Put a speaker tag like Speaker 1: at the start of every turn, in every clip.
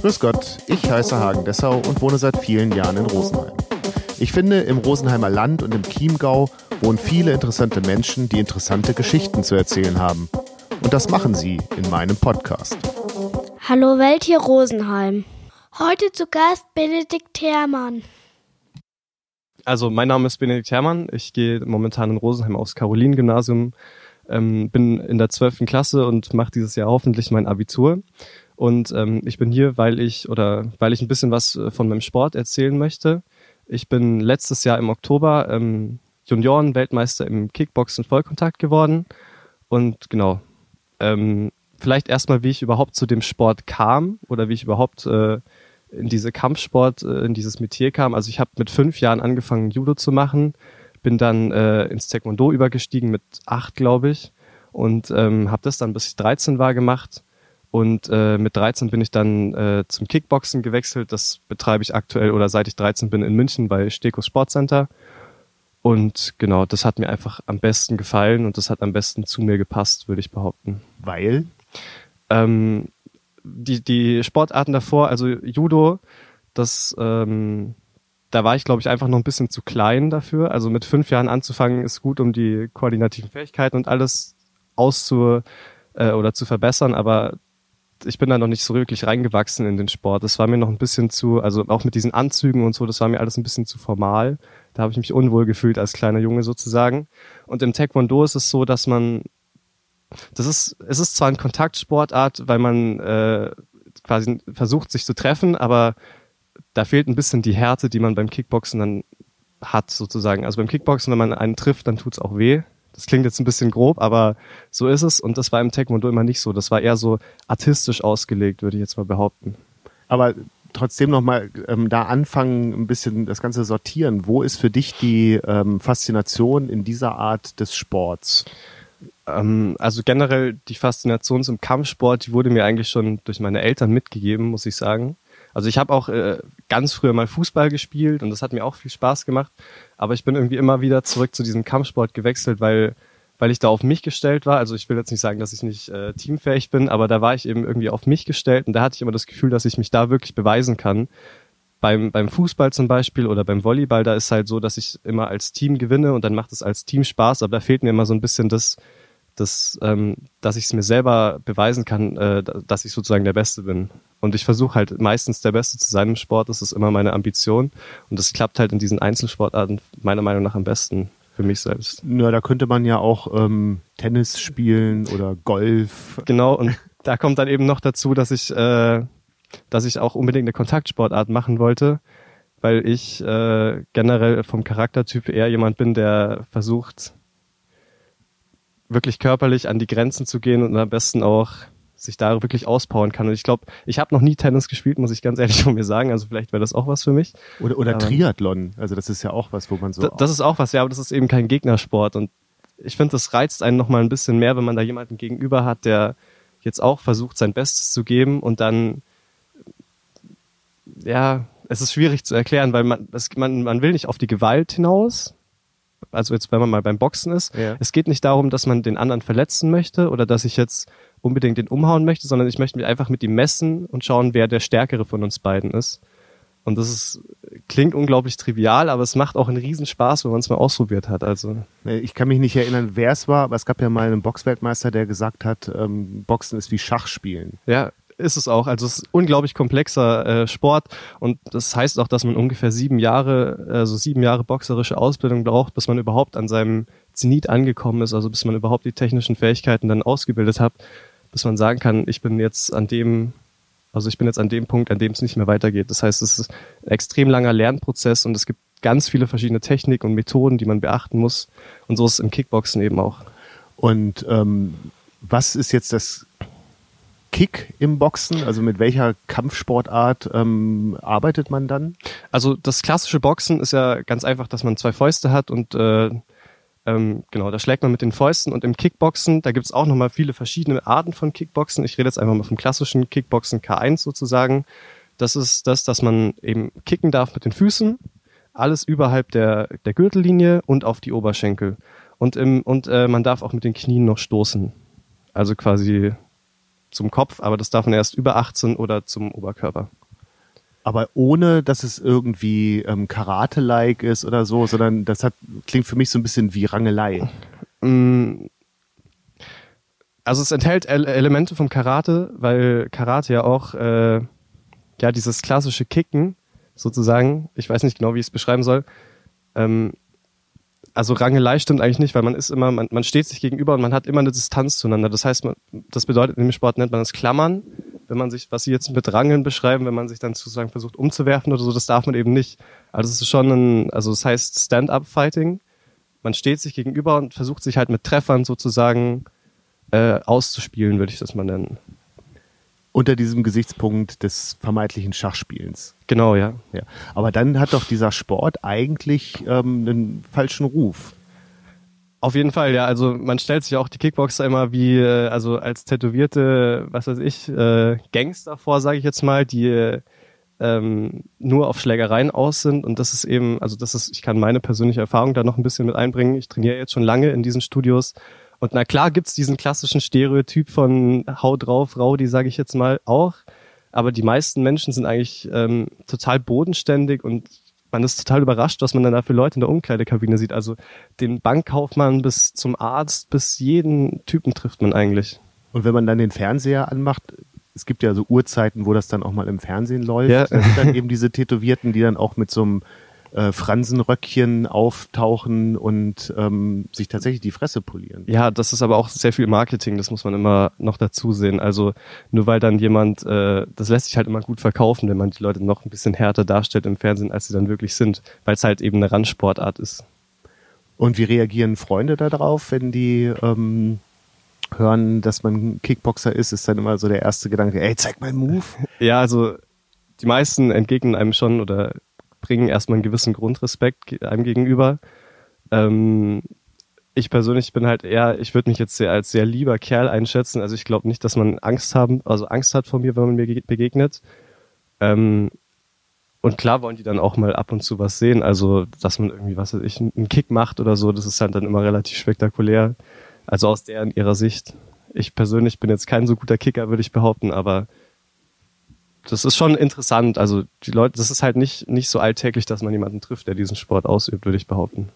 Speaker 1: Grüß Gott, ich heiße Hagen Dessau und wohne seit vielen Jahren in Rosenheim. Ich finde, im Rosenheimer Land und im Chiemgau wohnen viele interessante Menschen, die interessante Geschichten zu erzählen haben. Und das machen sie in meinem Podcast.
Speaker 2: Hallo Welt hier Rosenheim. Heute zu Gast Benedikt Hermann.
Speaker 3: Also mein Name ist Benedikt Hermann. Ich gehe momentan in Rosenheim aufs Caroline-Gymnasium, ähm, bin in der zwölften Klasse und mache dieses Jahr hoffentlich mein Abitur. Und ähm, ich bin hier, weil ich oder weil ich ein bisschen was äh, von meinem Sport erzählen möchte. Ich bin letztes Jahr im Oktober ähm, Junioren-Weltmeister im Kickboxen Vollkontakt geworden. Und genau, ähm, vielleicht erstmal, wie ich überhaupt zu dem Sport kam oder wie ich überhaupt äh, in diese Kampfsport, äh, in dieses Metier kam. Also ich habe mit fünf Jahren angefangen, Judo zu machen, bin dann äh, ins Taekwondo übergestiegen mit acht, glaube ich, und ähm, habe das dann bis ich 13 war gemacht und äh, mit 13 bin ich dann äh, zum Kickboxen gewechselt. Das betreibe ich aktuell oder seit ich 13 bin in München bei Stekos Sportcenter. Und genau, das hat mir einfach am besten gefallen und das hat am besten zu mir gepasst, würde ich behaupten.
Speaker 1: Weil?
Speaker 3: Ähm, die, die Sportarten davor, also Judo, das, ähm, da war ich, glaube ich, einfach noch ein bisschen zu klein dafür. Also mit fünf Jahren anzufangen ist gut, um die koordinativen Fähigkeiten und alles auszu äh, oder zu verbessern, aber ich bin da noch nicht so wirklich reingewachsen in den Sport. Das war mir noch ein bisschen zu, also auch mit diesen Anzügen und so, das war mir alles ein bisschen zu formal. Da habe ich mich unwohl gefühlt als kleiner Junge sozusagen. Und im Taekwondo ist es so, dass man, das ist, es ist zwar ein Kontaktsportart, weil man äh, quasi versucht, sich zu treffen, aber da fehlt ein bisschen die Härte, die man beim Kickboxen dann hat sozusagen. Also beim Kickboxen, wenn man einen trifft, dann tut's auch weh. Das klingt jetzt ein bisschen grob, aber so ist es. Und das war im Taekwondo immer nicht so. Das war eher so artistisch ausgelegt, würde ich jetzt mal behaupten.
Speaker 1: Aber trotzdem nochmal ähm, da anfangen, ein bisschen das Ganze sortieren. Wo ist für dich die ähm, Faszination in dieser Art des Sports?
Speaker 3: Ähm, also generell die Faszination zum Kampfsport, die wurde mir eigentlich schon durch meine Eltern mitgegeben, muss ich sagen. Also ich habe auch äh, ganz früher mal Fußball gespielt und das hat mir auch viel Spaß gemacht. Aber ich bin irgendwie immer wieder zurück zu diesem Kampfsport gewechselt, weil weil ich da auf mich gestellt war. Also ich will jetzt nicht sagen, dass ich nicht äh, teamfähig bin, aber da war ich eben irgendwie auf mich gestellt und da hatte ich immer das Gefühl, dass ich mich da wirklich beweisen kann. Beim, beim Fußball zum Beispiel oder beim Volleyball, da ist halt so, dass ich immer als Team gewinne und dann macht es als Team Spaß, aber da fehlt mir immer so ein bisschen das, das, ähm, dass ich es mir selber beweisen kann, äh, dass ich sozusagen der Beste bin. Und ich versuche halt meistens der Beste zu sein im Sport, das ist immer meine Ambition. Und das klappt halt in diesen Einzelsportarten meiner Meinung nach am besten für mich selbst.
Speaker 1: Na, da könnte man ja auch ähm, Tennis spielen oder Golf.
Speaker 3: Genau, und da kommt dann eben noch dazu, dass ich, äh, dass ich auch unbedingt eine Kontaktsportart machen wollte, weil ich äh, generell vom Charaktertyp eher jemand bin, der versucht, wirklich körperlich an die Grenzen zu gehen und am besten auch sich da wirklich auspowern kann. Und ich glaube, ich habe noch nie Tennis gespielt, muss ich ganz ehrlich von mir sagen. Also vielleicht wäre das auch was für mich.
Speaker 1: Oder, oder Triathlon. Also das ist ja auch was, wo man so.
Speaker 3: Das ist auch was, ja, aber das ist eben kein Gegnersport. Und ich finde, das reizt einen nochmal ein bisschen mehr, wenn man da jemanden gegenüber hat, der jetzt auch versucht, sein Bestes zu geben und dann, ja, es ist schwierig zu erklären, weil man, es, man, man will nicht auf die Gewalt hinaus, also jetzt, wenn man mal beim Boxen ist, ja. es geht nicht darum, dass man den anderen verletzen möchte oder dass ich jetzt unbedingt den umhauen möchte, sondern ich möchte mich einfach mit ihm messen und schauen, wer der Stärkere von uns beiden ist. Und das ist, klingt unglaublich trivial, aber es macht auch einen Riesenspaß, wenn man es mal ausprobiert hat. Also
Speaker 1: ich kann mich nicht erinnern, wer es war, aber es gab ja mal einen Boxweltmeister, der gesagt hat, ähm, Boxen ist wie Schachspielen.
Speaker 3: Ja, ist es auch. Also es ist unglaublich komplexer äh, Sport und das heißt auch, dass man ungefähr sieben Jahre, also sieben Jahre boxerische Ausbildung braucht, bis man überhaupt an seinem Zenit angekommen ist, also bis man überhaupt die technischen Fähigkeiten dann ausgebildet hat, bis man sagen kann, ich bin jetzt an dem, also ich bin jetzt an dem Punkt, an dem es nicht mehr weitergeht. Das heißt, es ist ein extrem langer Lernprozess und es gibt ganz viele verschiedene Techniken und Methoden, die man beachten muss. Und so ist es im Kickboxen eben auch.
Speaker 1: Und ähm, was ist jetzt das Kick im Boxen? Also mit welcher Kampfsportart ähm, arbeitet man dann?
Speaker 3: Also das klassische Boxen ist ja ganz einfach, dass man zwei Fäuste hat und äh, ähm, genau, da schlägt man mit den Fäusten und im Kickboxen, da gibt's auch nochmal viele verschiedene Arten von Kickboxen. Ich rede jetzt einfach mal vom klassischen Kickboxen K1 sozusagen. Das ist das, dass man eben kicken darf mit den Füßen, alles überhalb der, der Gürtellinie und auf die Oberschenkel. Und, im, und äh, man darf auch mit den Knien noch stoßen. Also quasi zum Kopf, aber das darf man erst über 18 oder zum Oberkörper.
Speaker 1: Aber ohne, dass es irgendwie ähm, Karate-like ist oder so, sondern das hat, klingt für mich so ein bisschen wie Rangelei.
Speaker 3: Mm, also es enthält Ele Elemente vom Karate, weil Karate ja auch äh, ja dieses klassische Kicken sozusagen, ich weiß nicht genau, wie ich es beschreiben soll. Ähm, also Rangelei stimmt eigentlich nicht, weil man ist immer, man, man steht sich gegenüber und man hat immer eine Distanz zueinander. Das heißt, man, das bedeutet in dem Sport nennt man das Klammern. Wenn man sich, was sie jetzt mit Rangeln beschreiben, wenn man sich dann sozusagen versucht umzuwerfen oder so, das darf man eben nicht. Also es ist schon ein, also es heißt Stand-up-Fighting. Man steht sich gegenüber und versucht sich halt mit Treffern sozusagen äh, auszuspielen, würde ich das mal nennen.
Speaker 1: Unter diesem Gesichtspunkt des vermeintlichen Schachspielens.
Speaker 3: Genau, ja.
Speaker 1: ja. Aber dann hat doch dieser Sport eigentlich ähm, einen falschen Ruf.
Speaker 3: Auf jeden Fall, ja. Also man stellt sich auch die Kickboxer immer wie, äh, also als tätowierte, was weiß ich, äh, Gangster vor, sage ich jetzt mal, die ähm, nur auf Schlägereien aus sind. Und das ist eben, also das ist, ich kann meine persönliche Erfahrung da noch ein bisschen mit einbringen. Ich trainiere jetzt schon lange in diesen Studios und na klar gibt's diesen klassischen Stereotyp von Hau drauf, Rowdy, sage ich jetzt mal, auch. Aber die meisten Menschen sind eigentlich ähm, total bodenständig und man ist total überrascht, was man dann da für Leute in der Umkleidekabine sieht. Also den Bankkaufmann bis zum Arzt, bis jeden Typen trifft man eigentlich.
Speaker 1: Und wenn man dann den Fernseher anmacht, es gibt ja so Uhrzeiten, wo das dann auch mal im Fernsehen läuft, ja. da sind dann eben diese Tätowierten, die dann auch mit so einem äh, Fransenröckchen auftauchen und ähm, sich tatsächlich die Fresse polieren.
Speaker 3: Ja, das ist aber auch sehr viel Marketing, das muss man immer noch dazu sehen. Also nur weil dann jemand, äh, das lässt sich halt immer gut verkaufen, wenn man die Leute noch ein bisschen härter darstellt im Fernsehen, als sie dann wirklich sind, weil es halt eben eine Randsportart ist.
Speaker 1: Und wie reagieren Freunde darauf, wenn die ähm, hören, dass man Kickboxer ist, ist dann immer so der erste Gedanke, ey, zeig mal einen Move.
Speaker 3: Ja, also die meisten entgegnen einem schon oder bringen erstmal einen gewissen Grundrespekt einem gegenüber. Ähm, ich persönlich bin halt eher, ich würde mich jetzt sehr als sehr lieber Kerl einschätzen. Also ich glaube nicht, dass man Angst haben, also Angst hat vor mir, wenn man mir begegnet. Ähm, und klar wollen die dann auch mal ab und zu was sehen. Also, dass man irgendwie, was weiß ich, einen Kick macht oder so, das ist halt dann immer relativ spektakulär. Also aus deren ihrer Sicht. Ich persönlich bin jetzt kein so guter Kicker, würde ich behaupten, aber das ist schon interessant. Also die Leute, das ist halt nicht, nicht so alltäglich, dass man jemanden trifft, der diesen Sport ausübt, würde ich behaupten.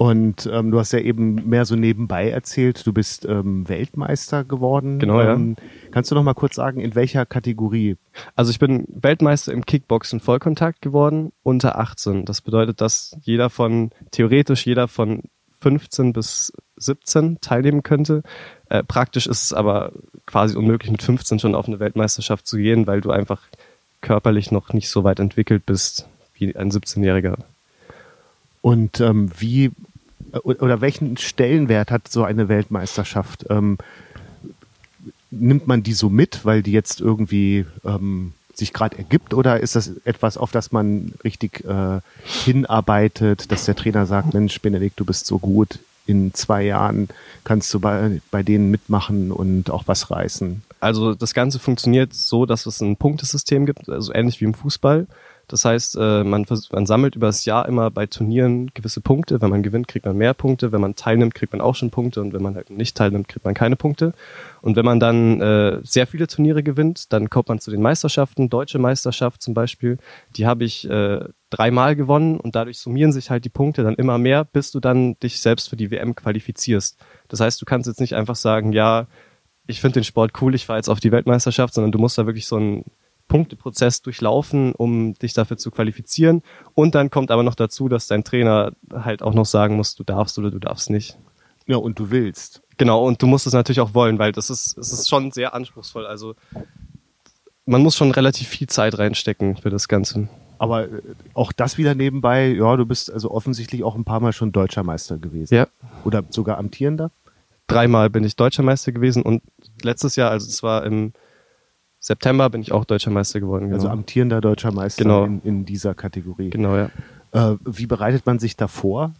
Speaker 1: Und ähm, du hast ja eben mehr so nebenbei erzählt, du bist ähm, Weltmeister geworden.
Speaker 3: Genau,
Speaker 1: ähm, ja. Kannst du noch mal kurz sagen, in welcher Kategorie?
Speaker 3: Also ich bin Weltmeister im Kickboxen Vollkontakt geworden, unter 18. Das bedeutet, dass jeder von, theoretisch jeder von 15 bis 17 teilnehmen könnte. Äh, praktisch ist es aber quasi unmöglich, mit 15 schon auf eine Weltmeisterschaft zu gehen, weil du einfach körperlich noch nicht so weit entwickelt bist wie ein 17-Jähriger.
Speaker 1: Und ähm, wie oder welchen Stellenwert hat so eine Weltmeisterschaft? Ähm, nimmt man die so mit, weil die jetzt irgendwie ähm, sich gerade ergibt oder ist das etwas, auf das man richtig äh, hinarbeitet, dass der Trainer sagt, Mensch, Benedikt, du bist so gut, in zwei Jahren kannst du bei, bei denen mitmachen und auch was reißen?
Speaker 3: Also das Ganze funktioniert so, dass es ein Punktesystem gibt, also ähnlich wie im Fußball. Das heißt, äh, man, man sammelt über das Jahr immer bei Turnieren gewisse Punkte. Wenn man gewinnt, kriegt man mehr Punkte. Wenn man teilnimmt, kriegt man auch schon Punkte. Und wenn man halt nicht teilnimmt, kriegt man keine Punkte. Und wenn man dann äh, sehr viele Turniere gewinnt, dann kommt man zu den Meisterschaften. Deutsche Meisterschaft zum Beispiel, die habe ich äh, dreimal gewonnen und dadurch summieren sich halt die Punkte dann immer mehr, bis du dann dich selbst für die WM qualifizierst. Das heißt, du kannst jetzt nicht einfach sagen, ja, ich finde den Sport cool, ich fahre jetzt auf die Weltmeisterschaft, sondern du musst da wirklich so ein Punkteprozess durchlaufen, um dich dafür zu qualifizieren. Und dann kommt aber noch dazu, dass dein Trainer halt auch noch sagen muss, du darfst oder du darfst nicht.
Speaker 1: Ja, und du willst.
Speaker 3: Genau, und du musst es natürlich auch wollen, weil das ist, es ist schon sehr anspruchsvoll. Also man muss schon relativ viel Zeit reinstecken für das Ganze.
Speaker 1: Aber äh, auch das wieder nebenbei, ja, du bist also offensichtlich auch ein paar Mal schon deutscher Meister gewesen.
Speaker 3: Ja.
Speaker 1: Oder sogar amtierender?
Speaker 3: Dreimal bin ich deutscher Meister gewesen und letztes Jahr, also es war im September bin ich auch deutscher Meister geworden.
Speaker 1: Genau. Also amtierender deutscher Meister
Speaker 3: genau.
Speaker 1: in, in, dieser Kategorie.
Speaker 3: Genau, ja.
Speaker 1: Äh, wie bereitet man sich davor?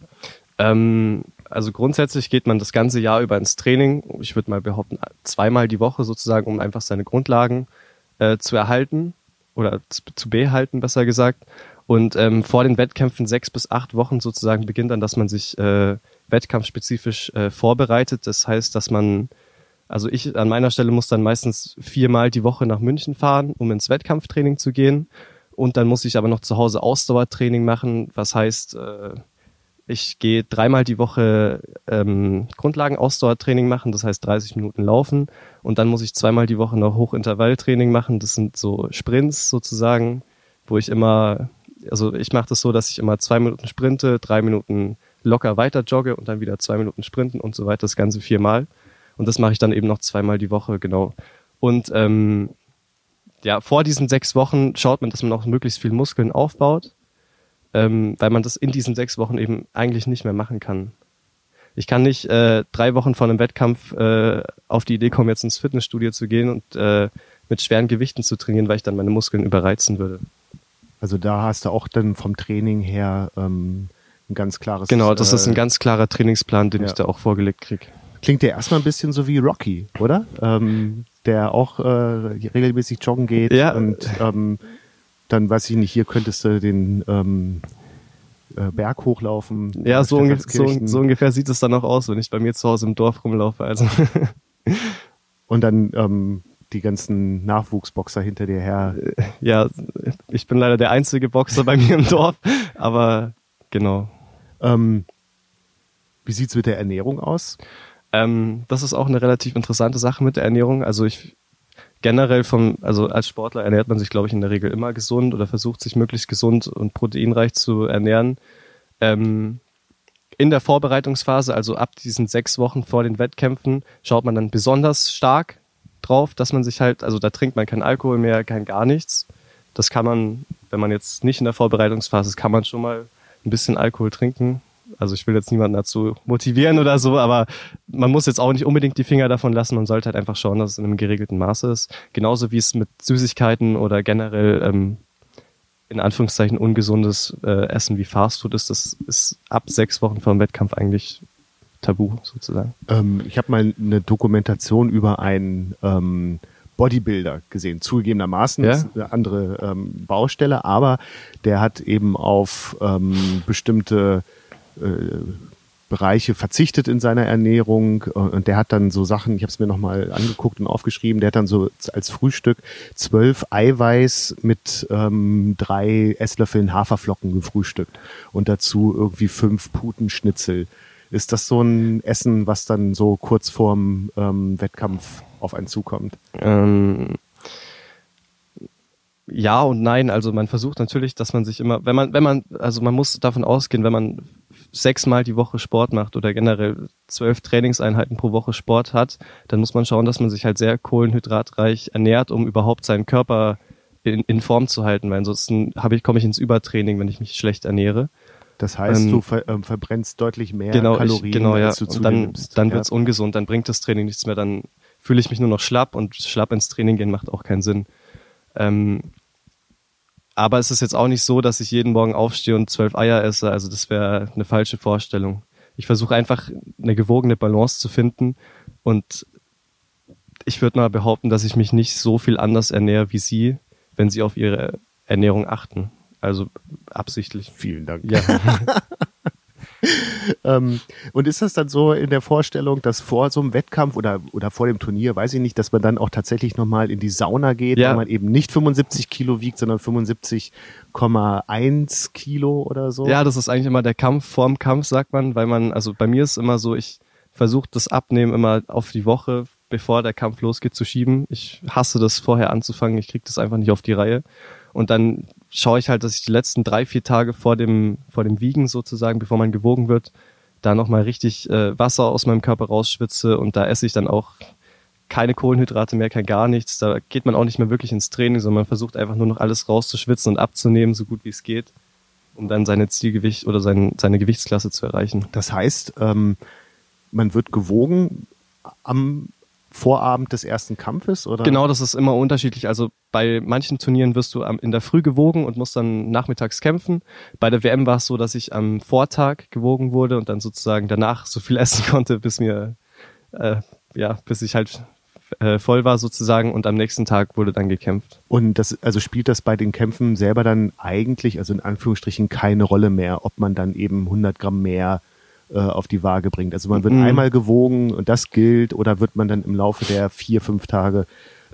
Speaker 3: Ähm, also grundsätzlich geht man das ganze Jahr über ins Training. Ich würde mal behaupten, zweimal die Woche sozusagen, um einfach seine Grundlagen äh, zu erhalten oder zu, zu behalten, besser gesagt. Und ähm, vor den Wettkämpfen sechs bis acht Wochen sozusagen beginnt dann, dass man sich äh, wettkampfspezifisch äh, vorbereitet. Das heißt, dass man Also ich an meiner Stelle muss dann meistens viermal die Woche nach München fahren, um ins Wettkampftraining zu gehen. Und dann muss ich aber noch zu Hause Ausdauertraining machen, was heißt, äh, ich gehe dreimal die Woche ähm, Grundlagen-Ausdauertraining machen, das heißt 30 Minuten laufen. Und dann muss ich zweimal die Woche noch Hochintervalltraining machen. Das sind so Sprints sozusagen, wo ich immer, also ich mache das so, dass ich immer zwei Minuten sprinte, drei Minuten locker weiter jogge und dann wieder zwei Minuten sprinten und so weiter, das Ganze viermal. Und das mache ich dann eben noch zweimal die Woche, genau. Und ähm, ja, vor diesen sechs Wochen schaut man, dass man auch möglichst viel Muskeln aufbaut, ähm, weil man das in diesen sechs Wochen eben eigentlich nicht mehr machen kann. Ich kann nicht äh, drei Wochen vor einem Wettkampf äh, auf die Idee kommen, jetzt ins Fitnessstudio zu gehen und äh, mit schweren Gewichten zu trainieren, weil ich dann meine Muskeln überreizen würde.
Speaker 1: Also da hast du auch dann vom Training her ähm, ein ganz klares.
Speaker 3: Genau, das äh, ist ein ganz klarer Trainingsplan, den ja. ich da auch vorgelegt krieg.
Speaker 1: Klingt ja erstmal ein bisschen so wie Rocky, oder? Ähm, der auch äh, regelmäßig joggen geht
Speaker 3: ja.
Speaker 1: und ähm, dann weiß ich nicht, hier könntest du den ähm, äh, Berg hochlaufen.
Speaker 3: Ja, so, unge so, so, ungefähr sieht es dann auch aus, wenn ich bei mir zu Hause im Dorf rumlaufe. Also.
Speaker 1: und dann ähm, die ganzen Nachwuchsboxer hinter dir her.
Speaker 3: Ja, ich bin leider der einzige Boxer bei mir im Dorf, aber genau.
Speaker 1: Ähm, wie sieht's mit der Ernährung aus?
Speaker 3: Ähm, das ist auch eine relativ interessante Sache mit der Ernährung. Also ich generell vom, also als Sportler ernährt man sich, glaube ich, in der Regel immer gesund oder versucht sich möglichst gesund und proteinreich zu ernähren. Ähm, in der Vorbereitungsphase, also ab diesen sechs Wochen vor den Wettkämpfen, schaut man dann besonders stark drauf, dass man sich halt, also da trinkt man keinen Alkohol mehr, kein gar nichts. Das kann man, wenn man jetzt nicht in der Vorbereitungsphase ist, kann man schon mal ein bisschen Alkohol trinken. Also ich will jetzt niemanden dazu motivieren oder so, aber man muss jetzt auch nicht unbedingt die Finger davon lassen. Man sollte halt einfach schauen, dass es in einem geregelten Maße ist. Genauso wie es mit Süßigkeiten oder generell ähm, in Anführungszeichen ungesundes äh, Essen wie Fastfood ist. Das ist ab sechs Wochen vor dem Wettkampf eigentlich tabu sozusagen.
Speaker 1: Ähm, ich habe mal eine Dokumentation über einen ähm, Bodybuilder gesehen. Zugegebenermaßen ja? ist eine andere ähm, Baustelle, aber der hat eben auf ähm, bestimmte Bereiche verzichtet in seiner Ernährung und der hat dann so Sachen, ich habe es mir nochmal angeguckt und aufgeschrieben, der hat dann so als Frühstück zwölf Eiweiß mit ähm, drei Esslöffeln Haferflocken gefrühstückt und dazu irgendwie fünf Putenschnitzel. Ist das so ein Essen, was dann so kurz vorm ähm, Wettkampf auf einen zukommt?
Speaker 3: Ähm, ja und nein. Also man versucht natürlich, dass man sich immer, wenn man, wenn man, also man muss davon ausgehen, wenn man sechsmal die Woche Sport macht oder generell zwölf Trainingseinheiten pro Woche Sport hat, dann muss man schauen, dass man sich halt sehr kohlenhydratreich ernährt, um überhaupt seinen Körper in, in Form zu halten, weil ansonsten habe ich, komme ich ins Übertraining, wenn ich mich schlecht ernähre.
Speaker 1: Das heißt, ähm, du ver, ähm, verbrennst deutlich mehr
Speaker 3: genau,
Speaker 1: Kalorien,
Speaker 3: ich, genau, ja.
Speaker 1: als du
Speaker 3: und dann,
Speaker 1: nimmst.
Speaker 3: dann
Speaker 1: ja.
Speaker 3: wird's ungesund, dann bringt das Training nichts mehr, dann fühle ich mich nur noch schlapp und schlapp ins Training gehen macht auch keinen Sinn. Ähm, aber es ist jetzt auch nicht so, dass ich jeden Morgen aufstehe und zwölf Eier esse. Also das wäre eine falsche Vorstellung. Ich versuche einfach eine gewogene Balance zu finden und ich würde mal behaupten, dass ich mich nicht so viel anders ernähre wie Sie, wenn Sie auf Ihre Ernährung achten. Also absichtlich.
Speaker 1: Vielen Dank.
Speaker 3: Ja.
Speaker 1: ähm, und ist das dann so in der Vorstellung, dass vor so einem Wettkampf oder, oder vor dem Turnier, weiß ich nicht, dass man dann auch tatsächlich nochmal in die Sauna geht,
Speaker 3: Ja.
Speaker 1: weil man eben nicht 75 Kilo wiegt, sondern 75,1 Kilo oder so?
Speaker 3: Ja, das ist eigentlich immer der Kampf vorm Kampf, sagt man, weil man, also bei mir ist immer so, ich versuche das Abnehmen immer auf die Woche, bevor der Kampf losgeht, zu schieben. Ich hasse das vorher anzufangen, ich kriege das einfach nicht auf die Reihe. Und dann schaue ich halt, dass ich die letzten drei, vier Tage vor dem, vor dem Wiegen sozusagen, bevor man gewogen wird, da nochmal richtig äh, Wasser aus meinem Körper rausschwitze und da esse ich dann auch keine Kohlenhydrate mehr, kein gar nichts. Da geht man auch nicht mehr wirklich ins Training, sondern man versucht einfach nur noch alles rauszuschwitzen und abzunehmen, so gut wie es geht, um dann seine Zielgewicht oder sein, seine Gewichtsklasse zu erreichen.
Speaker 1: Das heißt, ähm, man wird gewogen am Vorabend des ersten Kampfes oder?
Speaker 3: Genau, das ist immer unterschiedlich. Also bei manchen Turnieren wirst du in der Früh gewogen und musst dann nachmittags kämpfen. Bei der WM war es so, dass ich am Vortag gewogen wurde und dann sozusagen danach so viel essen konnte, bis mir, äh, ja, bis ich halt äh, voll war sozusagen und am nächsten Tag wurde dann gekämpft.
Speaker 1: Und das, also spielt das bei den Kämpfen selber dann eigentlich, also in Anführungsstrichen, keine Rolle mehr, ob man dann eben 100 Gramm mehr äh, auf die Waage bringt. Also man wird
Speaker 3: Mhm.
Speaker 1: einmal gewogen und das gilt oder wird man dann im Laufe der vier, fünf Tage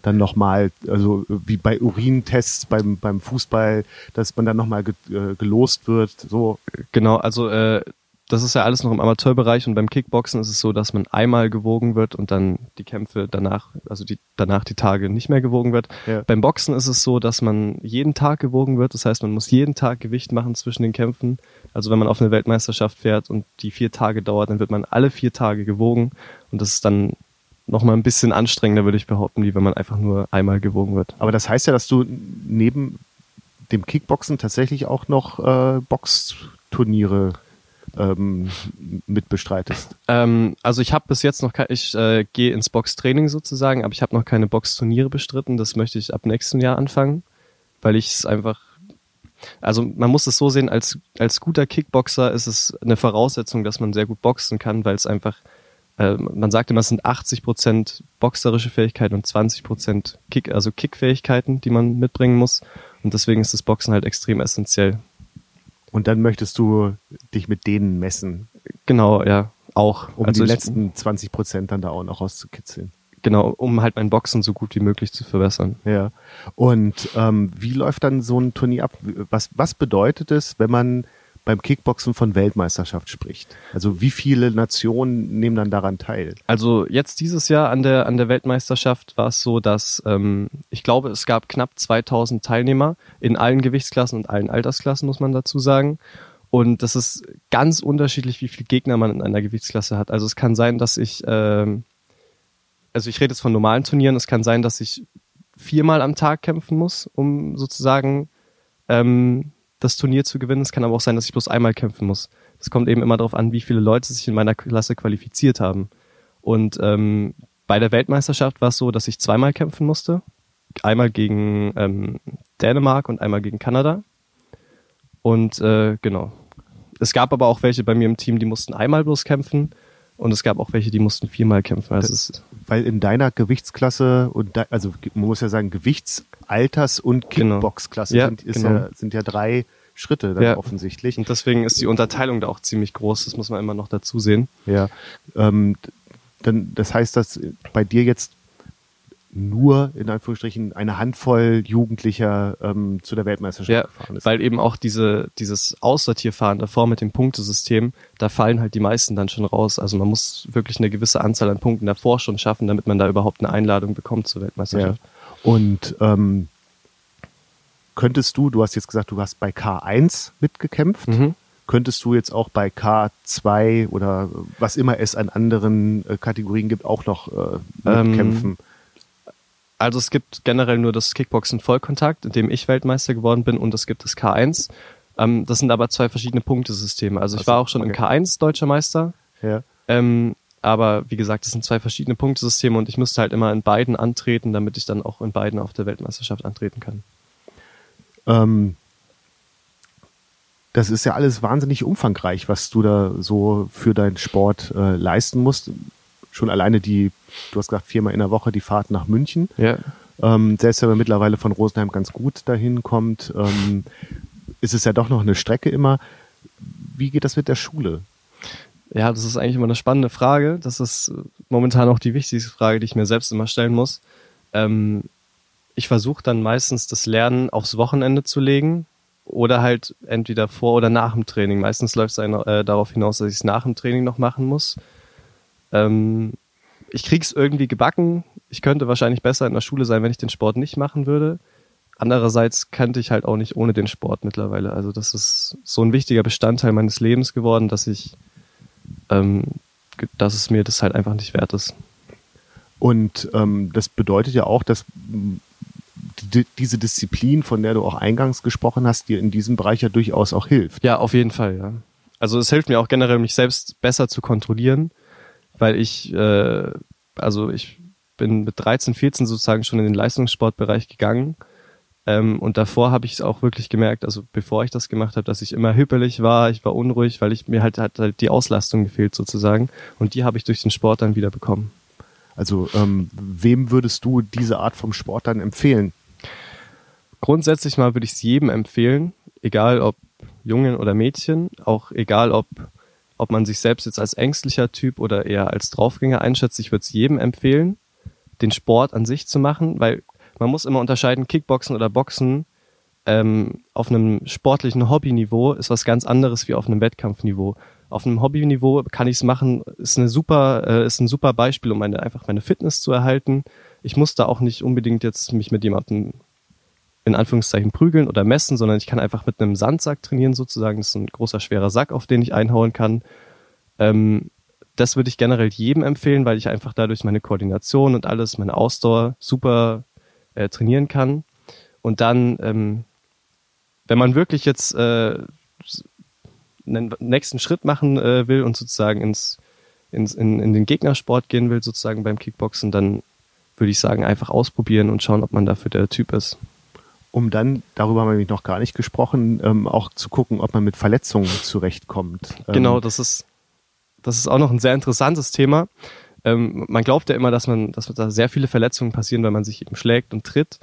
Speaker 1: dann nochmal, also wie bei Urintests beim, beim Fußball, dass man dann nochmal ge, äh, gelost wird, so.
Speaker 3: Genau, also äh, das ist ja alles noch im Amateurbereich und beim Kickboxen ist es so, dass man einmal gewogen wird und dann die Kämpfe danach, also die danach die Tage nicht mehr gewogen wird.
Speaker 1: Ja.
Speaker 3: Beim Boxen ist es so, dass man jeden Tag gewogen wird. Das heißt, man muss jeden Tag Gewicht machen zwischen den Kämpfen. Also wenn man auf eine Weltmeisterschaft fährt und die vier Tage dauert, dann wird man alle vier Tage gewogen und das ist dann nochmal ein bisschen anstrengender, würde ich behaupten, wie wenn man einfach nur einmal gewogen wird.
Speaker 1: Aber das heißt ja, dass du neben dem Kickboxen tatsächlich auch noch äh, Boxturniere ähm, mit bestreitest.
Speaker 3: Ähm, also ich habe bis jetzt noch kein, ich äh, gehe ins Boxtraining sozusagen, aber ich habe noch keine Boxturniere bestritten. Das möchte ich ab nächsten Jahr anfangen, weil ich es einfach, also man muss es so sehen, als als guter Kickboxer ist es eine Voraussetzung, dass man sehr gut boxen kann, weil es einfach, äh, man sagt immer, es sind 80 Prozent boxerische Fähigkeiten und 20 Prozent Kick, also Kickfähigkeiten, die man mitbringen muss. Und deswegen ist das Boxen halt extrem essentiell.
Speaker 1: Und dann möchtest du dich mit denen messen,
Speaker 3: Genau, ja, auch.
Speaker 1: um
Speaker 3: Also
Speaker 1: die letzten 20 Prozent dann da auch noch rauszukitzeln.
Speaker 3: Genau, um halt mein Boxen so gut wie möglich zu verbessern.
Speaker 1: Ja. Und ähm, wie läuft dann so ein Turnier ab? Was, was bedeutet es, wenn man beim Kickboxen von Weltmeisterschaft spricht? Also wie viele Nationen nehmen dann daran teil?
Speaker 3: Also jetzt dieses Jahr an der an der Weltmeisterschaft war es so, dass ähm, ich glaube, es gab knapp 2000 Teilnehmer in allen Gewichtsklassen und allen Altersklassen, muss man dazu sagen. Und das ist ganz unterschiedlich, wie viele Gegner man in einer Gewichtsklasse hat. Also es kann sein, dass ich, ähm, also ich rede jetzt von normalen Turnieren, es kann sein, dass ich viermal am Tag kämpfen muss, um sozusagen ähm, das Turnier zu gewinnen. Es kann aber auch sein, dass ich bloß einmal kämpfen muss. Es kommt eben immer darauf an, wie viele Leute sich in meiner Klasse qualifiziert haben. Und ähm, bei der Weltmeisterschaft war es so, dass ich zweimal kämpfen musste. Einmal gegen ähm, Dänemark und einmal gegen Kanada. Und äh, genau. Es gab aber auch welche bei mir im Team, die mussten einmal bloß kämpfen. Und es gab auch welche, die mussten viermal kämpfen. Also
Speaker 1: Weil in deiner Gewichtsklasse und also man muss ja sagen Gewichtsalters und
Speaker 3: Genau.
Speaker 1: Kickboxklasse
Speaker 3: Ja,
Speaker 1: sind,
Speaker 3: genau.
Speaker 1: ja, sind ja drei Schritte dann
Speaker 3: Ja.
Speaker 1: offensichtlich.
Speaker 3: und deswegen ist die Unterteilung da auch ziemlich groß. Das muss man immer noch dazu sehen.
Speaker 1: Ja. Ähm, dann, das heißt, dass bei dir jetzt nur in Anführungsstrichen eine Handvoll Jugendlicher ähm, zu der Weltmeisterschaft
Speaker 3: Ja,
Speaker 1: gefahren ist.
Speaker 3: weil eben auch diese, dieses Aussortierfahren davor mit dem Punktesystem, da fallen halt die meisten dann schon raus. Also man muss wirklich eine gewisse Anzahl an Punkten davor schon schaffen, damit man da überhaupt eine Einladung bekommt zur
Speaker 1: ja.
Speaker 3: Weltmeisterschaft.
Speaker 1: Und ähm, könntest du, du hast jetzt gesagt, du hast bei K1 mitgekämpft.
Speaker 3: Mhm.
Speaker 1: Könntest du jetzt auch bei K2 oder was immer es an anderen äh, Kategorien gibt, auch noch äh,
Speaker 3: Ähm,
Speaker 1: mitkämpfen?
Speaker 3: Also es gibt generell nur das Kickboxen Vollkontakt, in dem ich Weltmeister geworden bin, und es gibt das K1. Ähm, das sind aber zwei verschiedene Punktesysteme. Also ich
Speaker 1: Also,
Speaker 3: war auch schon im
Speaker 1: okay.
Speaker 3: K1 deutscher Meister,
Speaker 1: ja.
Speaker 3: ähm, aber wie gesagt, das sind zwei verschiedene Punktesysteme und ich müsste halt immer in beiden antreten, damit ich dann auch in beiden auf der Weltmeisterschaft antreten kann.
Speaker 1: Ähm, das ist ja alles wahnsinnig umfangreich, was du da so für deinen Sport äh, leisten musst. Schon alleine die, du hast gesagt, viermal in der Woche die Fahrt nach München.
Speaker 3: Ja.
Speaker 1: Ähm, selbst wenn man mittlerweile von Rosenheim ganz gut dahin kommt, ähm, ist es ja doch noch eine Strecke immer. Wie geht das mit der Schule?
Speaker 3: Ja, das ist eigentlich immer eine spannende Frage. Das ist momentan auch die wichtigste Frage, die ich mir selbst immer stellen muss. Ähm, ich versuche dann meistens das Lernen aufs Wochenende zu legen oder halt entweder vor oder nach dem Training. Meistens läuft es äh, darauf hinaus, dass ich es nach dem Training noch machen muss. Ähm, ich krieg's irgendwie gebacken. Ich könnte wahrscheinlich besser in der Schule sein, wenn ich den Sport nicht machen würde. Andererseits könnte ich halt auch nicht ohne den Sport mittlerweile. Also das ist so ein wichtiger Bestandteil meines Lebens geworden, dass ich ähm, dass es mir das halt einfach nicht wert ist.
Speaker 1: Und ähm, das bedeutet ja auch, dass die, diese Disziplin, von der du auch eingangs gesprochen hast, dir in diesem Bereich ja durchaus auch hilft.
Speaker 3: Ja, auf jeden Fall, ja. Also es hilft mir auch generell, mich selbst besser zu kontrollieren, weil ich, äh, also ich bin mit 13, 14 sozusagen schon in den Leistungssportbereich gegangen. Ähm, und davor habe ich es auch wirklich gemerkt, also bevor ich das gemacht habe, dass ich immer hüppelig war, ich war unruhig, weil ich mir halt, hat halt die Auslastung gefehlt sozusagen. Und die habe ich durch den Sport dann wieder bekommen.
Speaker 1: Also ähm, wem würdest du diese Art vom Sport dann empfehlen?
Speaker 3: grundsätzlich mal würde ich es jedem empfehlen, egal ob Jungen oder Mädchen, auch egal ob ob man sich selbst jetzt als ängstlicher Typ oder eher als Draufgänger einschätzt. Ich würde es jedem empfehlen, den Sport an sich zu machen, weil man muss immer unterscheiden, Kickboxen oder Boxen ähm, auf einem sportlichen Hobbyniveau ist was ganz anderes wie auf einem Wettkampfniveau. Auf einem Hobbyniveau kann ich es machen, ist eine super, äh, ist ein super Beispiel, um meine, einfach meine Fitness zu erhalten. Ich muss da auch nicht unbedingt jetzt mich mit jemandem in Anführungszeichen prügeln oder messen, sondern ich kann einfach mit einem Sandsack trainieren sozusagen. Das ist ein großer, schwerer Sack, auf den ich einhauen kann. Ähm, das würde ich generell jedem empfehlen, weil ich einfach dadurch meine Koordination und alles, meine Ausdauer super äh, trainieren kann. Und dann, ähm, wenn man wirklich jetzt äh, einen nächsten Schritt machen äh, will und sozusagen ins, ins in, in den Gegnersport gehen will, sozusagen beim Kickboxen, dann würde ich sagen, einfach ausprobieren und schauen, ob man dafür der Typ ist.
Speaker 1: Um dann, darüber haben wir noch gar nicht gesprochen, ähm, auch zu gucken, ob man mit Verletzungen zurechtkommt.
Speaker 3: Ähm, genau, das ist, das ist auch noch ein sehr interessantes Thema. Ähm, man glaubt ja immer, dass man, dass da sehr viele Verletzungen passieren, wenn man sich eben schlägt und tritt.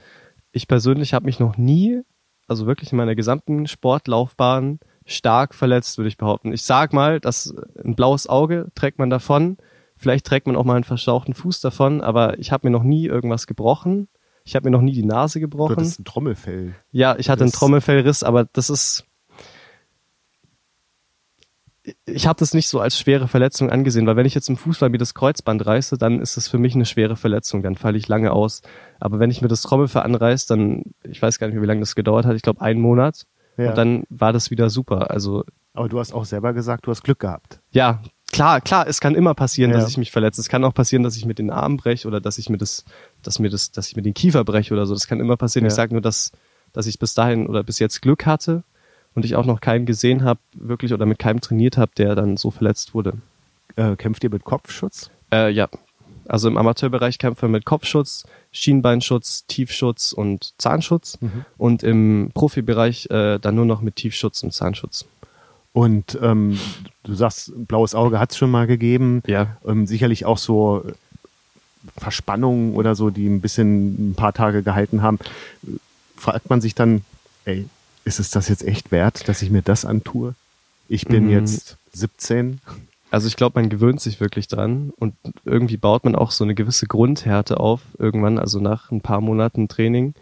Speaker 3: Ich persönlich habe mich noch nie, also wirklich in meiner gesamten Sportlaufbahn, stark verletzt, würde ich behaupten. Ich sag mal, dass ein blaues Auge trägt man davon. Vielleicht trägt man auch mal einen verstauchten Fuß davon, aber ich habe mir noch nie irgendwas gebrochen. Ich habe mir noch nie die Nase gebrochen. Du
Speaker 1: hattest ein Trommelfell.
Speaker 3: Ja, ich hatte einen Trommelfellriss, aber das ist. Ich habe das nicht so als schwere Verletzung angesehen, weil wenn ich jetzt im Fußball mir das Kreuzband reiße, dann ist das für mich eine schwere Verletzung, dann falle ich lange aus. Aber wenn ich mir das Trommelfell anreiße, dann, ich weiß gar nicht mehr, wie lange das gedauert hat, ich glaube einen Monat, ja. Und dann war das wieder super. Also.
Speaker 1: Aber du hast auch selber gesagt, du hast Glück gehabt.
Speaker 3: Ja, klar, klar, es kann immer passieren, ja. dass ich mich verletze. Es kann auch passieren, dass ich mir den Arm breche oder dass ich mir das, dass mir das, dass ich mir den Kiefer breche oder so. Das kann immer passieren. Ja. Ich sage nur, dass, dass ich bis dahin oder bis jetzt Glück hatte und ich auch noch keinen gesehen habe, wirklich oder mit keinem trainiert habe, der dann so verletzt wurde.
Speaker 1: Äh, kämpft ihr mit Kopfschutz?
Speaker 3: Äh, ja, also im Amateurbereich kämpfen wir mit Kopfschutz, Schienbeinschutz, Tiefschutz und Zahnschutz mhm. und im Profibereich äh, dann nur noch mit Tiefschutz und Zahnschutz.
Speaker 1: Und ähm, du sagst, blaues Auge hat es schon mal gegeben.
Speaker 3: Ja.
Speaker 1: Ähm, sicherlich auch so Verspannungen oder so, die ein bisschen ein paar Tage gehalten haben. Fragt man sich dann, ey, ist es das jetzt echt wert, dass ich mir das antue? Ich bin mhm. jetzt 17.
Speaker 3: Also ich glaube, man gewöhnt sich wirklich dran und irgendwie baut man auch so eine gewisse Grundhärte auf irgendwann, also nach ein paar Monaten Training,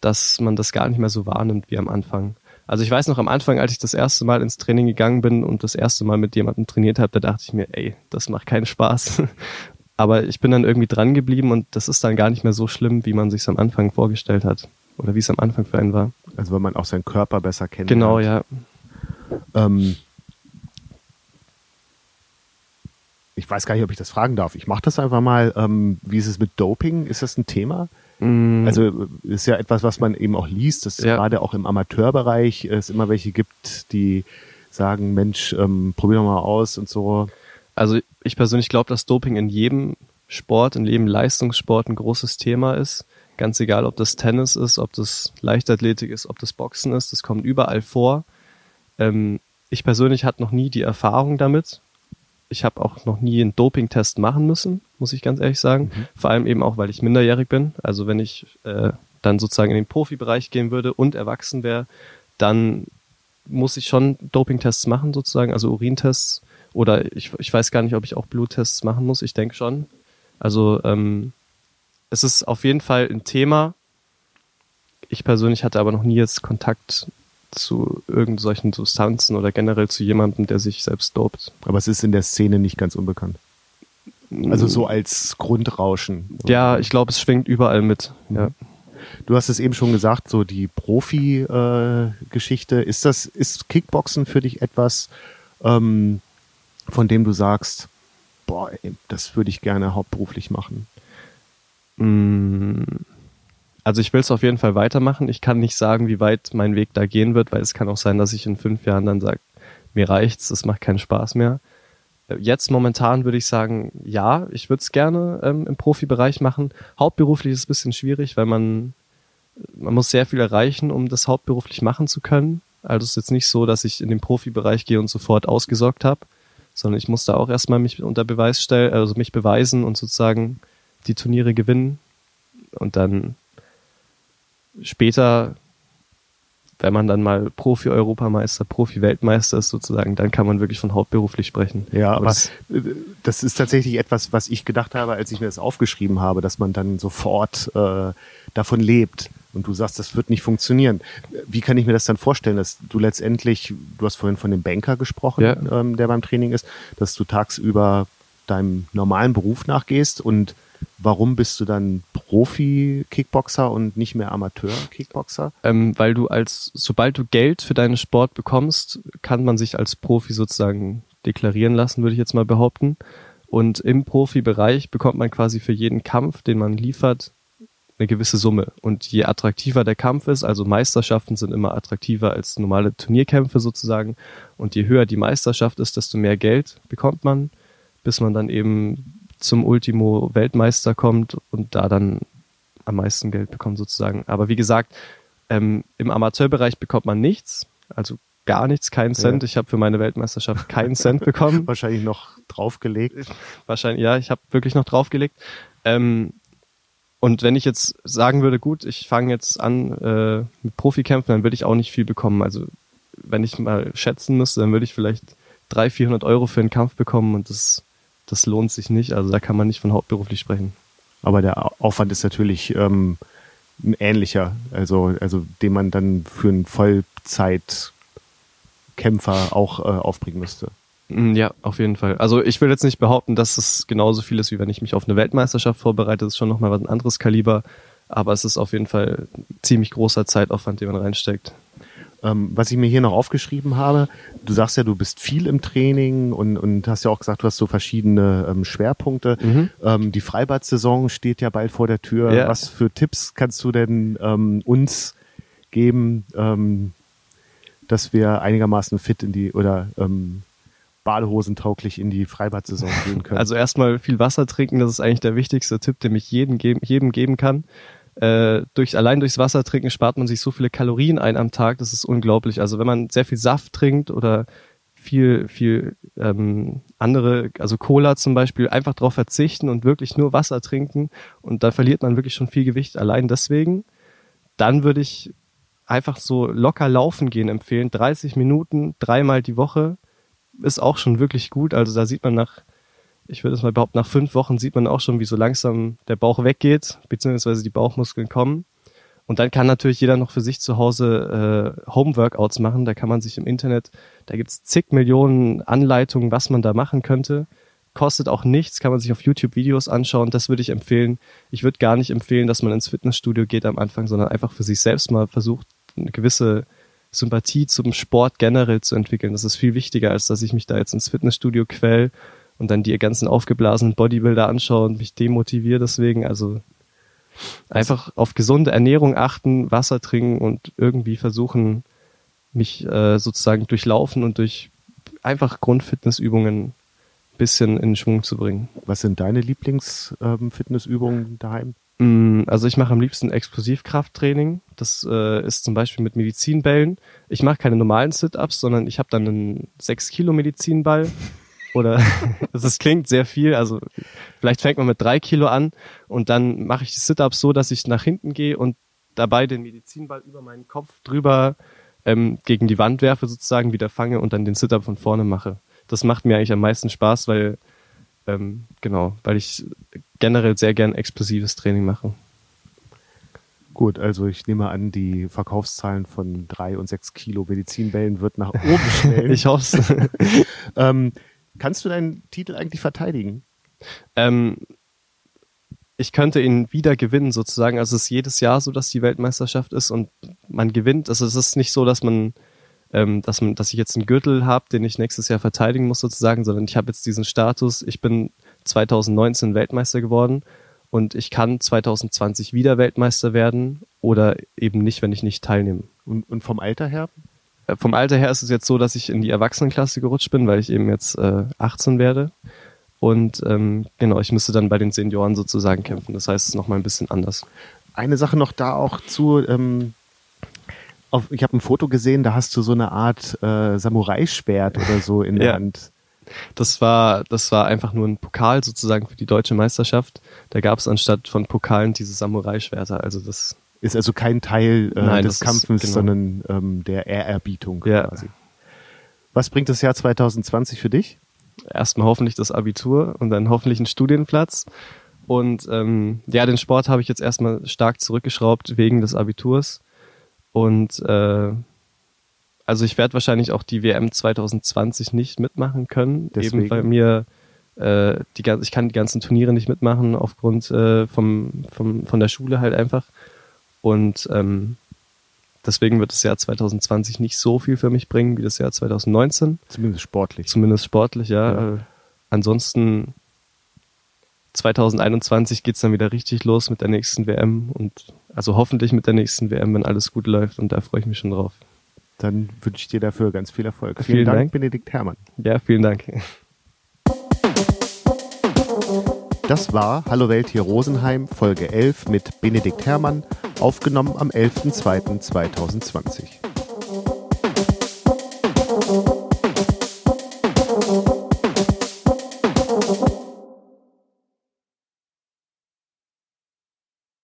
Speaker 3: dass man das gar nicht mehr so wahrnimmt wie am Anfang. Also ich weiß noch am Anfang, als ich das erste Mal ins Training gegangen bin und das erste Mal mit jemandem trainiert habe, da dachte ich mir, ey, das macht keinen Spaß. Aber ich bin dann irgendwie dran geblieben und das ist dann gar nicht mehr so schlimm, wie man sich am Anfang vorgestellt hat. Oder wie es am Anfang für einen war.
Speaker 1: Also wenn man auch seinen Körper besser kennt.
Speaker 3: Genau, ja. Ähm,
Speaker 1: ich weiß gar nicht, ob ich das fragen darf. Ich mache das einfach mal. Ähm, wie ist es mit Doping? Ist das ein Thema? Mm. Also ist ja etwas, was man eben auch liest, dass ja. gerade auch im Amateurbereich es immer welche gibt, die sagen, Mensch, ähm, probier doch mal aus und so.
Speaker 3: Also ich persönlich glaube, dass Doping in jedem Sport, in jedem Leistungssport ein großes Thema ist. Ganz egal, ob das Tennis ist, ob das Leichtathletik ist, ob das Boxen ist, das kommt überall vor. Ähm, ich persönlich hatte noch nie die Erfahrung damit, ich habe auch noch nie einen Dopingtest machen müssen, muss ich ganz ehrlich sagen. Mhm. Vor allem eben auch, weil ich minderjährig bin. Also wenn ich äh, dann sozusagen in den Profibereich gehen würde und erwachsen wäre, dann muss ich schon Dopingtests machen sozusagen, also Urintests. Oder ich, ich weiß gar nicht, ob ich auch Bluttests machen muss. Ich denke schon. Also ähm, es ist auf jeden Fall ein Thema. Ich persönlich hatte aber noch nie jetzt Kontakt zu irgendwelchen Substanzen oder generell zu jemandem, der sich selbst dopt.
Speaker 1: Aber es ist in der Szene nicht ganz unbekannt. Also so als Grundrauschen.
Speaker 3: Ja, ich glaube, es schwingt überall mit. Ja.
Speaker 1: Du hast es eben schon gesagt, so die Profi-Geschichte. Äh, ist das, ist Kickboxen für dich etwas, ähm, von dem du sagst, boah, das würde ich gerne hauptberuflich machen?
Speaker 3: Mm also ich will es auf jeden Fall weitermachen. Ich kann nicht sagen, wie weit mein Weg da gehen wird, weil es kann auch sein, dass ich in fünf Jahren dann sage, mir reicht's, es macht keinen Spaß mehr. Äh, jetzt momentan würde ich sagen, ja, ich würde es gerne ähm, im Profibereich machen. Hauptberuflich ist es ein bisschen schwierig, weil man, man muss sehr viel erreichen, um das hauptberuflich machen zu können. Also es ist jetzt nicht so, dass ich in den Profibereich gehe und sofort ausgesorgt habe, sondern ich muss da auch erstmal mich unter Beweis stellen, also mich beweisen und sozusagen die Turniere gewinnen. Und dann später wenn man dann mal Profi-Europameister, Profi-Weltmeister ist sozusagen, dann kann man wirklich von hauptberuflich sprechen.
Speaker 1: Ja, aber, aber das, das, ist tatsächlich etwas, was ich gedacht habe, als ich mir das aufgeschrieben habe, dass man dann sofort äh, davon lebt. Und du sagst, das wird nicht funktionieren. Wie kann ich mir das dann vorstellen, dass du letztendlich, du hast vorhin von dem Banker gesprochen, ja. ähm, der beim Training ist, dass du tagsüber deinem normalen Beruf nachgehst und warum bist du dann Profi-Kickboxer und nicht mehr Amateur-Kickboxer?
Speaker 3: Ähm, weil du als, sobald du Geld für deinen Sport bekommst, kann man sich als Profi sozusagen deklarieren lassen, würde ich jetzt mal behaupten. Und im Profibereich bekommt man quasi für jeden Kampf, den man liefert, eine gewisse Summe. Und je attraktiver der Kampf ist, also Meisterschaften sind immer attraktiver als normale Turnierkämpfe sozusagen. Und je höher die Meisterschaft ist, desto mehr Geld bekommt man, bis man dann eben zum Ultimo Weltmeister kommt und da dann am meisten Geld bekommt sozusagen. Aber wie gesagt, ähm, im Amateurbereich bekommt man nichts, also gar nichts, keinen Cent. Ja. Ich habe für meine Weltmeisterschaft keinen Cent bekommen.
Speaker 1: Wahrscheinlich noch draufgelegt.
Speaker 3: Wahrscheinlich, ja, ich habe wirklich noch draufgelegt. Ähm, und wenn ich jetzt sagen würde, gut, ich fange jetzt an äh, mit Profikämpfen, dann würde ich auch nicht viel bekommen. Also wenn ich mal schätzen müsste, dann würde ich vielleicht 300, 400 Euro für einen Kampf bekommen und das das lohnt sich nicht. Also da kann man nicht von hauptberuflich sprechen.
Speaker 1: Aber der Aufwand ist natürlich ähm, ähnlicher, also, also den man dann für einen Vollzeitkämpfer auch äh, aufbringen müsste.
Speaker 3: Mm, ja, auf jeden Fall. Also ich will jetzt nicht behaupten, dass es genauso viel ist, wie wenn ich mich auf eine Weltmeisterschaft vorbereite. Das ist schon nochmal was ein anderes Kaliber. Aber es ist auf jeden Fall ziemlich großer Zeitaufwand, den man reinsteckt.
Speaker 1: Ähm, was ich mir hier noch aufgeschrieben habe, du sagst ja, du bist viel im Training und, und hast ja auch gesagt, du hast so verschiedene ähm, Schwerpunkte. Mhm. Ähm, die Freibad-Saison steht ja bald vor der Tür. Ja. Was für Tipps kannst du denn ähm, uns geben, ähm, dass wir einigermaßen fit in die oder ähm, badehosentauglich in die Freibad-Saison gehen können?
Speaker 3: Also erstmal viel Wasser trinken, das ist eigentlich der wichtigste Tipp, den ich jedem, jedem geben kann äh, durch allein durchs Wasser trinken spart man sich so viele Kalorien ein am Tag, das ist unglaublich. Also wenn man sehr viel Saft trinkt oder viel, viel ähm, andere, also Cola zum Beispiel, einfach darauf verzichten und wirklich nur Wasser trinken und da verliert man wirklich schon viel Gewicht allein deswegen. Dann würde ich einfach so locker laufen gehen empfehlen. 30 Minuten, dreimal die Woche ist auch schon wirklich gut. Also da sieht man nach ich würde es mal behaupten, nach fünf Wochen sieht man auch schon, wie so langsam der Bauch weggeht, beziehungsweise die Bauchmuskeln kommen. Und dann kann natürlich jeder noch für sich zu Hause äh, Home-Workouts machen. Da kann man sich im Internet, da gibt's zig Millionen Anleitungen, was man da machen könnte. Kostet auch nichts, kann man sich auf YouTube Videos anschauen. Das würde ich empfehlen. Ich würde gar nicht empfehlen, dass man ins Fitnessstudio geht am Anfang, sondern einfach für sich selbst mal versucht, eine gewisse Sympathie zum Sport generell zu entwickeln. Das ist viel wichtiger, als dass ich mich da jetzt ins Fitnessstudio quäl und dann die ganzen aufgeblasenen Bodybuilder anschaue und mich demotiviere deswegen. Also einfach auf gesunde Ernährung achten, Wasser trinken und irgendwie versuchen, mich äh, sozusagen durchlaufen und durch einfach Grundfitnessübungen bisschen in Schwung zu bringen.
Speaker 1: Was sind deine Lieblingsfitnessübungen ähm, daheim?
Speaker 3: Mm, also ich mache am liebsten Explosivkrafttraining. Das äh, ist zum Beispiel mit Medizinbällen. Ich mache keine normalen Sit-ups, sondern ich habe dann einen 6 Kilo Medizinball oder das klingt sehr viel. Also vielleicht fängt man mit drei Kilo an und dann mache ich die Sit-ups so, dass ich nach hinten gehe und dabei den Medizinball über meinen Kopf drüber ähm, gegen die Wand werfe sozusagen, wieder fange und dann den Sit-up von vorne mache. Das macht mir eigentlich am meisten Spaß, weil ähm, genau, weil ich generell sehr gern explosives Training mache.
Speaker 1: Gut, also ich nehme an, die Verkaufszahlen von drei und sechs Kilo Medizinbällen wird nach oben schnellen.
Speaker 3: ich hoffe
Speaker 1: es. ähm, Kannst du deinen Titel eigentlich verteidigen?
Speaker 3: Ähm, ich könnte ihn wieder gewinnen sozusagen. Also es ist jedes Jahr so, dass die Weltmeisterschaft ist und man gewinnt. Also es ist nicht so, dass man, ähm, dass man, dass ich jetzt einen Gürtel habe, den ich nächstes Jahr verteidigen muss sozusagen, sondern ich habe jetzt diesen Status. Ich bin 2019 Weltmeister geworden und ich kann 2020 wieder Weltmeister werden oder eben nicht, wenn ich nicht teilnehme.
Speaker 1: Und, und vom Alter her?
Speaker 3: Äh, vom Alter her ist es jetzt so, dass ich in die Erwachsenenklasse gerutscht bin, weil ich eben jetzt äh, 18 werde. Und ähm, genau, ich müsste dann bei den Senioren sozusagen kämpfen. Das heißt, es ist nochmal ein bisschen anders.
Speaker 1: Eine Sache noch da auch zu, ähm, auf, ich habe ein Foto gesehen, da hast du so eine Art äh, Samurai-Schwert oder so in der ja. Hand.
Speaker 3: Das war, das war einfach nur ein Pokal sozusagen für die deutsche Meisterschaft. Da gab es anstatt von Pokalen diese Samurai-Schwerter. Also das
Speaker 1: Ist also kein Teil äh,
Speaker 3: Nein,
Speaker 1: des Kampfes,
Speaker 3: genau.
Speaker 1: sondern ähm, der Ehrerbietung
Speaker 3: Ja.
Speaker 1: quasi. Was bringt das Jahr 2020 für dich?
Speaker 3: erstmal hoffentlich das Abitur und dann hoffentlich einen Studienplatz. Und ähm, ja, den Sport habe ich jetzt erstmal stark zurückgeschraubt wegen des Abiturs. Und äh, also ich werde wahrscheinlich auch die WM 2020 nicht mitmachen können,
Speaker 1: Deswegen?
Speaker 3: eben weil mir äh, die ich kann die ganzen Turniere nicht mitmachen aufgrund äh, vom, vom von der Schule halt einfach. Und ähm, deswegen wird das Jahr 2020 nicht so viel für mich bringen wie das Jahr 2019
Speaker 1: Zumindest sportlich.
Speaker 3: zumindest sportlich, ja.
Speaker 1: Ja.
Speaker 3: Äh, ansonsten 2021 geht's dann wieder richtig los mit der nächsten WM und also hoffentlich mit der nächsten WM, wenn alles gut läuft und da freue ich mich schon drauf.
Speaker 1: Dann wünsche ich dir dafür ganz viel Erfolg. Vielen,
Speaker 3: Vielen
Speaker 1: Dank,
Speaker 3: Dank.
Speaker 1: Benedikt Herrmann.
Speaker 3: Ja, vielen Dank.
Speaker 1: Das war Hallo Welt hier Rosenheim, Folge 11 mit Benedikt Herrmann, aufgenommen am 11.02.2020.